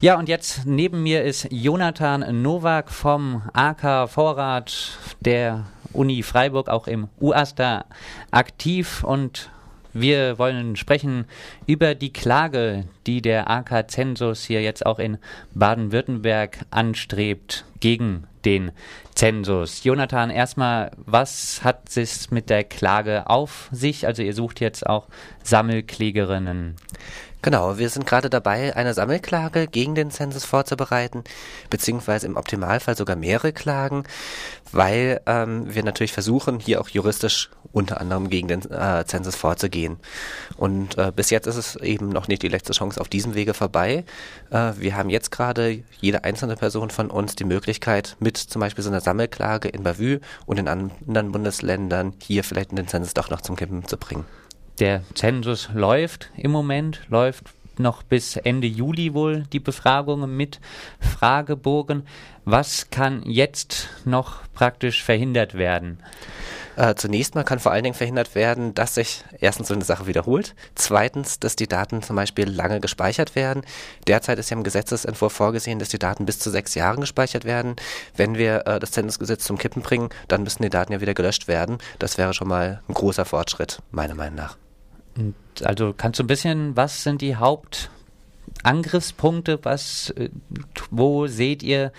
Ja, und jetzt neben mir ist Jonathan Nowak vom AK Vorrat der Uni Freiburg, auch im UASTA aktiv. Und wir wollen sprechen über die Klage, die der AK Zensus hier jetzt auch in Baden-Württemberg anstrebt gegen den Zensus. Jonathan, erstmal, was hat es mit der Klage auf sich? Also ihr sucht jetzt auch Sammelklägerinnen. Genau, wir sind gerade dabei, eine Sammelklage gegen den Zensus vorzubereiten, beziehungsweise im Optimalfall sogar mehrere Klagen, weil ähm, wir natürlich versuchen, hier auch juristisch unter anderem gegen den äh, Zensus vorzugehen. Und äh, bis jetzt ist es eben noch nicht die letzte Chance auf diesem Wege vorbei. Äh, wir haben jetzt gerade jede einzelne Person von uns die Möglichkeit, mit zum Beispiel so einer Sammelklage in Bavü und in anderen Bundesländern hier vielleicht den Zensus doch noch zum Kippen zu bringen. Der Zensus läuft im Moment, läuft noch bis Ende Juli wohl die Befragungen mit Fragebogen. Was kann jetzt noch praktisch verhindert werden? Äh, zunächst mal kann vor allen Dingen verhindert werden, dass sich erstens so eine Sache wiederholt, zweitens, dass die Daten zum Beispiel lange gespeichert werden. Derzeit ist ja im Gesetzesentwurf vorgesehen, dass die Daten bis zu sechs Jahren gespeichert werden. Wenn wir äh, das Zensusgesetz zum Kippen bringen, dann müssen die Daten ja wieder gelöscht werden. Das wäre schon mal ein großer Fortschritt, meiner Meinung nach. Und also kannst du ein bisschen, was sind die Hauptangriffspunkte? Was, äh, wo seht ihr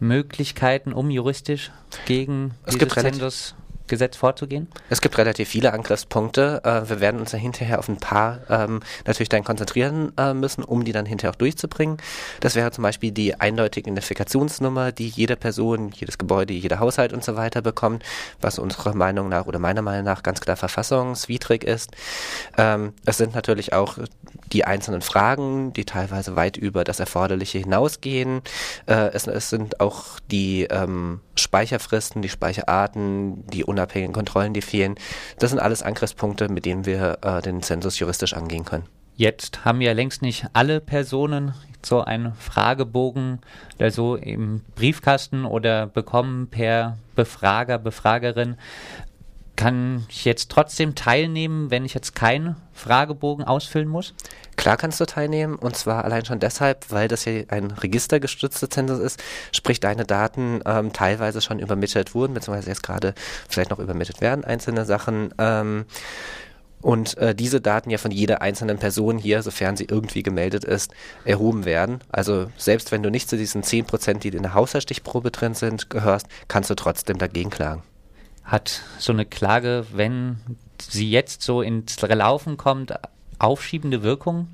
Möglichkeiten, um juristisch gegen es dieses Zensus Gesetz vorzugehen? Es gibt relativ viele Angriffspunkte. Äh, wir werden uns dann hinterher auf ein paar ähm, natürlich dann konzentrieren äh, müssen, um die dann hinterher auch durchzubringen. Das wäre zum Beispiel die eindeutige Identifikationsnummer, die jede Person, jedes Gebäude, jeder Haushalt und so weiter bekommt, was unserer Meinung nach oder meiner Meinung nach ganz klar verfassungswidrig ist. Ähm, es sind natürlich auch die einzelnen Fragen, die teilweise weit über das Erforderliche hinausgehen. Äh, es, es, sind auch die ähm, Speicherfristen, die Speicherarten, die unabhängigen Kontrollen, die fehlen. Das sind alles Angriffspunkte, mit denen wir äh, den Zensus juristisch angehen können. Jetzt haben ja längst nicht alle Personen so einen Fragebogen oder so im Briefkasten oder bekommen per Befrager, Befragerin. Kann ich jetzt trotzdem teilnehmen, wenn ich jetzt keinen Fragebogen ausfüllen muss? Klar kannst du teilnehmen und zwar allein schon deshalb, weil das hier ein registergestützter Zensus ist, sprich deine Daten ähm, teilweise schon übermittelt wurden, beziehungsweise jetzt gerade vielleicht noch übermittelt werden, einzelne Sachen. Ähm, und äh, diese Daten ja von jeder einzelnen Person hier, sofern sie irgendwie gemeldet ist, erhoben werden. Also selbst wenn du nicht zu diesen 10%, die in der Haushaltsstichprobe drin sind, gehörst, kannst du trotzdem dagegen klagen hat so eine Klage, wenn sie jetzt so ins Laufen kommt, aufschiebende Wirkung?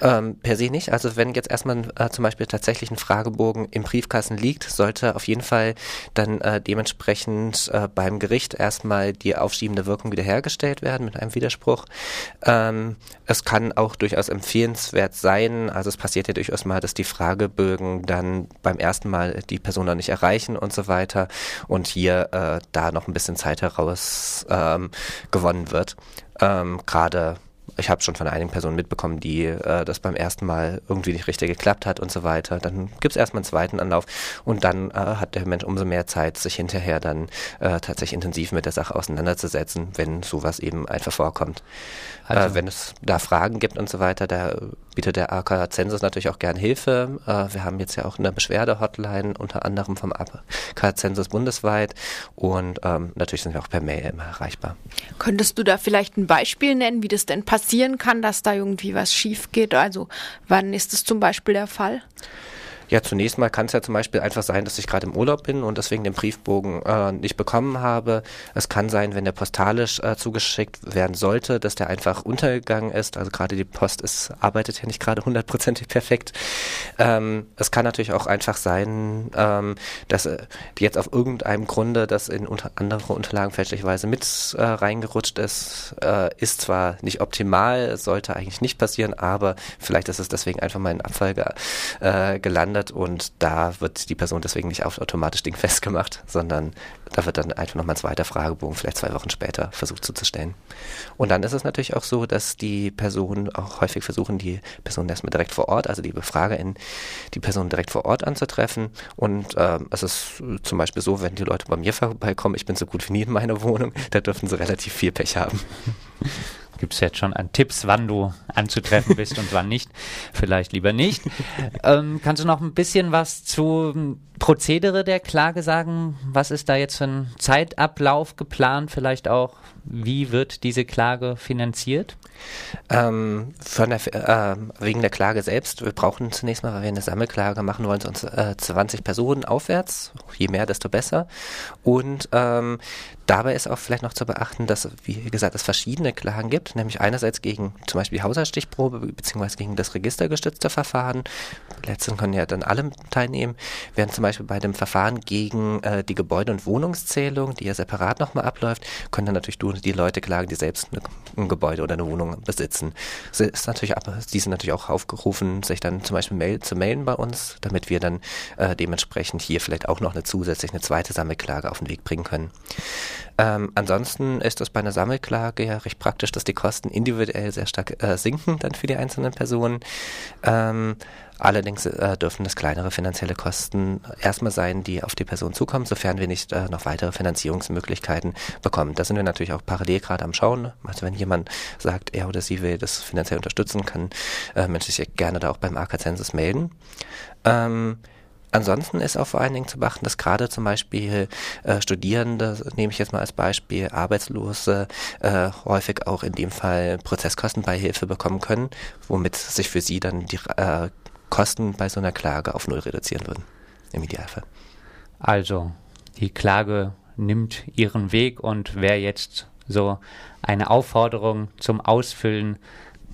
Ähm, per se nicht. Also wenn jetzt erstmal äh, zum Beispiel tatsächlich ein Fragebogen im Briefkasten liegt, sollte auf jeden Fall dann äh, dementsprechend äh, beim Gericht erstmal die aufschiebende Wirkung wiederhergestellt werden mit einem Widerspruch. Ähm, es kann auch durchaus empfehlenswert sein, also es passiert ja durchaus mal, dass die Fragebögen dann beim ersten Mal die Person noch nicht erreichen und so weiter und hier äh, da noch ein bisschen Zeit heraus ähm, gewonnen wird. Ähm, Gerade ich habe schon von einigen Personen mitbekommen, die äh, das beim ersten Mal irgendwie nicht richtig geklappt hat und so weiter. Dann gibt es erstmal einen zweiten Anlauf und dann äh, hat der Mensch umso mehr Zeit, sich hinterher dann äh, tatsächlich intensiv mit der Sache auseinanderzusetzen, wenn sowas eben einfach vorkommt. Äh, also. wenn es da Fragen gibt und so weiter, da bietet der AK Zensus natürlich auch gern Hilfe. Äh, wir haben jetzt ja auch eine Beschwerde-Hotline, unter anderem vom AK Zensus bundesweit und ähm, natürlich sind wir auch per Mail immer erreichbar. Könntest du da vielleicht ein Beispiel nennen, wie das denn passieren kann, dass da irgendwie was schief geht? Also wann ist das zum Beispiel der Fall? Ja, zunächst mal kann es ja zum Beispiel einfach sein, dass ich gerade im Urlaub bin und deswegen den Briefbogen äh, nicht bekommen habe. Es kann sein, wenn der postalisch äh, zugeschickt werden sollte, dass der einfach untergegangen ist. Also gerade die Post ist, arbeitet ja nicht gerade hundertprozentig perfekt. Ähm, es kann natürlich auch einfach sein, ähm, dass äh, jetzt auf irgendeinem Grunde das in unter andere Unterlagen fälschlicherweise mit äh, reingerutscht ist. Äh, ist zwar nicht optimal, sollte eigentlich nicht passieren, aber vielleicht ist es deswegen einfach mal in Abfall äh, gelandet geändert und da wird die Person deswegen nicht automatisch dingfest gemacht, sondern da wird dann einfach nochmal ein zweiter Fragebogen, vielleicht zwei Wochen später, versucht zuzustellen. Und dann ist es natürlich auch so, dass die Personen auch häufig versuchen, die Person erstmal direkt vor Ort, also die BefragerInnen, die Person direkt vor Ort anzutreffen. Und äh, es ist zum Beispiel so, wenn die Leute bei mir vorbeikommen, ich bin so gut wie nie in meiner Wohnung, da dürfen sie relativ viel Pech haben. es jetzt schon an Tipps, wann du anzutreffen bist und wann nicht. Vielleicht lieber nicht. Ähm, kannst du noch ein bisschen was zu Prozedere der Klage sagen? Was ist da jetzt für ein Zeitablauf geplant? Vielleicht auch, wie wird diese Klage finanziert? Ähm, der, äh, wegen der Klage selbst, wir brauchen zunächst mal, weil wir eine Sammelklage machen wollen, uns äh, 20 Personen aufwärts. Je mehr, desto besser. Und ähm, dabei ist auch vielleicht noch zu beachten, dass, wie gesagt, es verschiedene Klagen gibt, nämlich einerseits gegen zum Beispiel Haushaltsstichprobe beziehungsweise gegen das registergestützte Verfahren. Letzten können ja dann alle teilnehmen, während zum Beispiel bei dem Verfahren gegen äh, die Gebäude- und Wohnungszählung, die ja separat nochmal abläuft, können dann natürlich die Leute klagen, die selbst ein Gebäude oder eine Wohnung besitzen. Sie ist natürlich, die sind natürlich auch aufgerufen, sich dann zum Beispiel mail, zu melden bei uns, damit wir dann äh, dementsprechend hier vielleicht auch noch eine zusätzliche, eine zweite Sammelklage auf den Weg bringen können. Ähm, ansonsten ist es bei einer Sammelklage ja recht praktisch, dass die Kosten individuell sehr stark äh, sinken dann für die einzelnen Personen. Ähm, allerdings äh, dürfen das kleinere finanzielle Kosten erstmal sein, die auf die Person zukommen, sofern wir nicht äh, noch weitere Finanzierungsmöglichkeiten bekommen. Da sind wir natürlich auch parallel gerade am Schauen. Also wenn jemand sagt, er oder sie will das finanziell unterstützen, kann äh, Mensch sich gerne da auch beim AK-Zensus melden. Ähm, Ansonsten ist auch vor allen Dingen zu beachten, dass gerade zum Beispiel äh, Studierende, nehme ich jetzt mal als Beispiel, Arbeitslose, äh, häufig auch in dem Fall Prozesskostenbeihilfe bekommen können, womit sich für sie dann die äh, Kosten bei so einer Klage auf Null reduzieren würden, im Idealfall. Also, die Klage nimmt ihren Weg und wer jetzt so eine Aufforderung zum Ausfüllen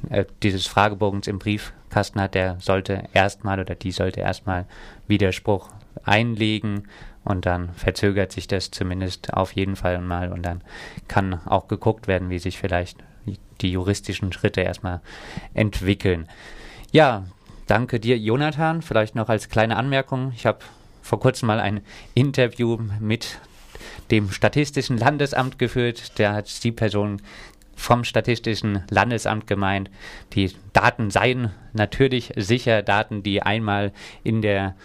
äh, dieses Fragebogens im Briefkasten hat, der sollte erstmal oder die sollte erstmal Widerspruch einlegen und dann verzögert sich das zumindest auf jeden Fall mal und dann kann auch geguckt werden, wie sich vielleicht die juristischen Schritte erstmal entwickeln. Ja, danke dir, Jonathan. Vielleicht noch als kleine Anmerkung. Ich habe vor kurzem mal ein Interview mit dem Statistischen Landesamt geführt. Da hat die Person vom Statistischen Landesamt gemeint, die Daten seien natürlich sicher, Daten, die einmal in der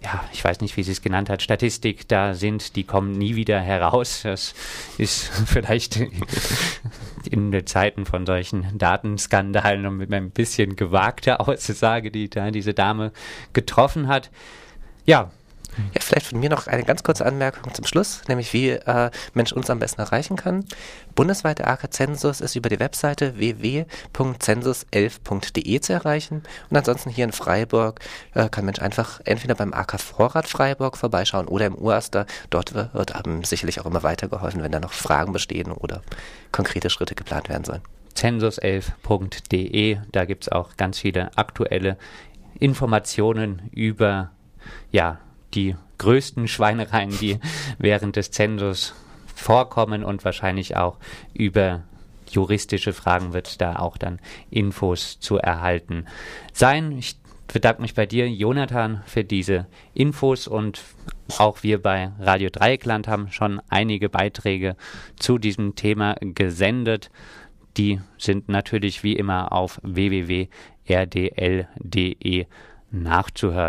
ja, ich weiß nicht, wie sie es genannt hat, Statistik da sind, die kommen nie wieder heraus. Das ist vielleicht in den Zeiten von solchen Datenskandalen und mit ein bisschen gewagter Aussage, die da diese Dame getroffen hat. Ja, ja, vielleicht von mir noch eine ganz kurze Anmerkung zum Schluss, nämlich wie äh, Mensch uns am besten erreichen kann. Bundesweite AK-Zensus ist über die Webseite www.zensus11.de zu erreichen. Und ansonsten hier in Freiburg äh, kann Mensch einfach entweder beim AK Vorrat Freiburg vorbeischauen oder im Uraster. Dort wird einem sicherlich auch immer weitergeholfen, wenn da noch Fragen bestehen oder konkrete Schritte geplant werden sollen. Zensus11.de, da gibt es auch ganz viele aktuelle Informationen über ja, die größten Schweinereien, die während des Zensus vorkommen und wahrscheinlich auch über juristische Fragen wird da auch dann Infos zu erhalten sein. Ich bedanke mich bei dir, Jonathan, für diese Infos und auch wir bei Radio Dreieckland haben schon einige Beiträge zu diesem Thema gesendet. Die sind natürlich wie immer auf www.rdl.de nachzuhören.